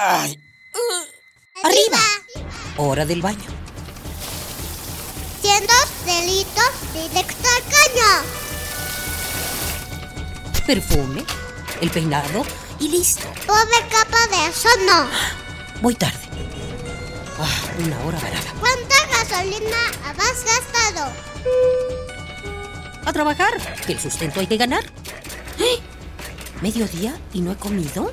Ay. Arriba. Hora del baño. Siendo delitos directo al caño. Perfume, el peinado y listo. Pobre capa de eso no. Voy tarde. Ah, una hora varada. ¿Cuánta gasolina has gastado? A trabajar, que el sustento hay que ganar. ¡Eh! ¿Mediodía y no he comido?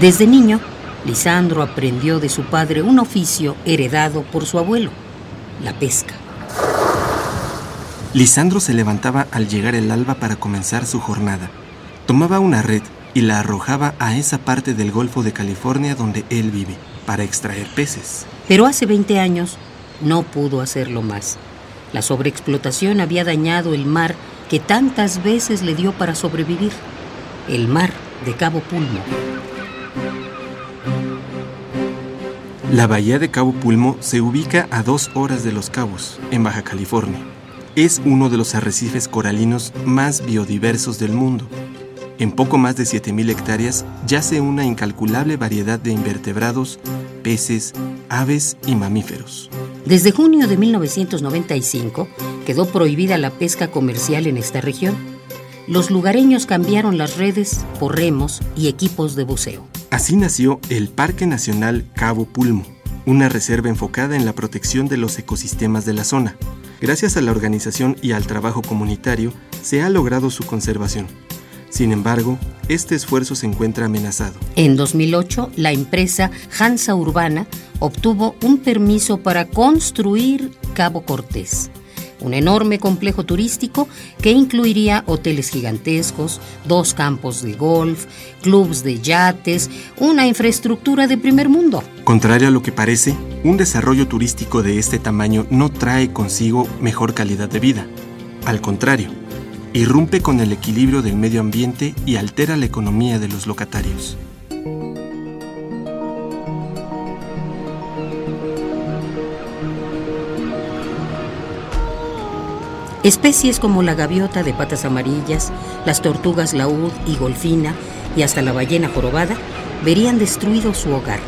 Desde niño, Lisandro aprendió de su padre un oficio heredado por su abuelo, la pesca. Lisandro se levantaba al llegar el alba para comenzar su jornada. Tomaba una red y la arrojaba a esa parte del Golfo de California donde él vive, para extraer peces. Pero hace 20 años no pudo hacerlo más. La sobreexplotación había dañado el mar que tantas veces le dio para sobrevivir, el mar de Cabo Pulmo. La bahía de Cabo Pulmo se ubica a dos horas de Los Cabos, en Baja California. Es uno de los arrecifes coralinos más biodiversos del mundo. En poco más de 7.000 hectáreas yace una incalculable variedad de invertebrados, peces, aves y mamíferos. Desde junio de 1995 quedó prohibida la pesca comercial en esta región. Los lugareños cambiaron las redes por remos y equipos de buceo. Así nació el Parque Nacional Cabo Pulmo, una reserva enfocada en la protección de los ecosistemas de la zona. Gracias a la organización y al trabajo comunitario, se ha logrado su conservación. Sin embargo, este esfuerzo se encuentra amenazado. En 2008, la empresa Hansa Urbana obtuvo un permiso para construir Cabo Cortés, un enorme complejo turístico que incluiría hoteles gigantescos, dos campos de golf, clubs de yates, una infraestructura de primer mundo. Contrario a lo que parece, un desarrollo turístico de este tamaño no trae consigo mejor calidad de vida. Al contrario, irrumpe con el equilibrio del medio ambiente y altera la economía de los locatarios. Especies como la gaviota de patas amarillas, las tortugas laúd y golfina y hasta la ballena jorobada verían destruido su hogar,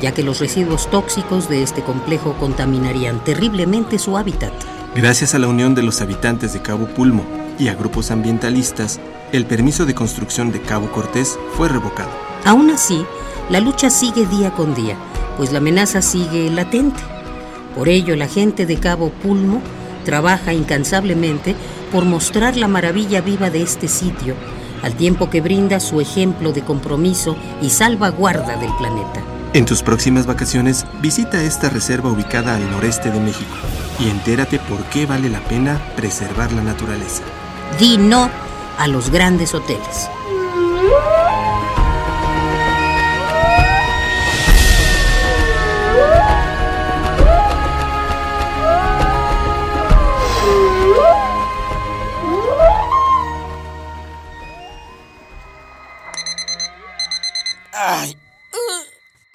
ya que los residuos tóxicos de este complejo contaminarían terriblemente su hábitat. Gracias a la unión de los habitantes de Cabo Pulmo y a grupos ambientalistas, el permiso de construcción de Cabo Cortés fue revocado. Aún así, la lucha sigue día con día, pues la amenaza sigue latente. Por ello, la gente de Cabo Pulmo trabaja incansablemente por mostrar la maravilla viva de este sitio, al tiempo que brinda su ejemplo de compromiso y salvaguarda del planeta. En tus próximas vacaciones, visita esta reserva ubicada al noreste de México y entérate por qué vale la pena preservar la naturaleza. Di no a los grandes hoteles.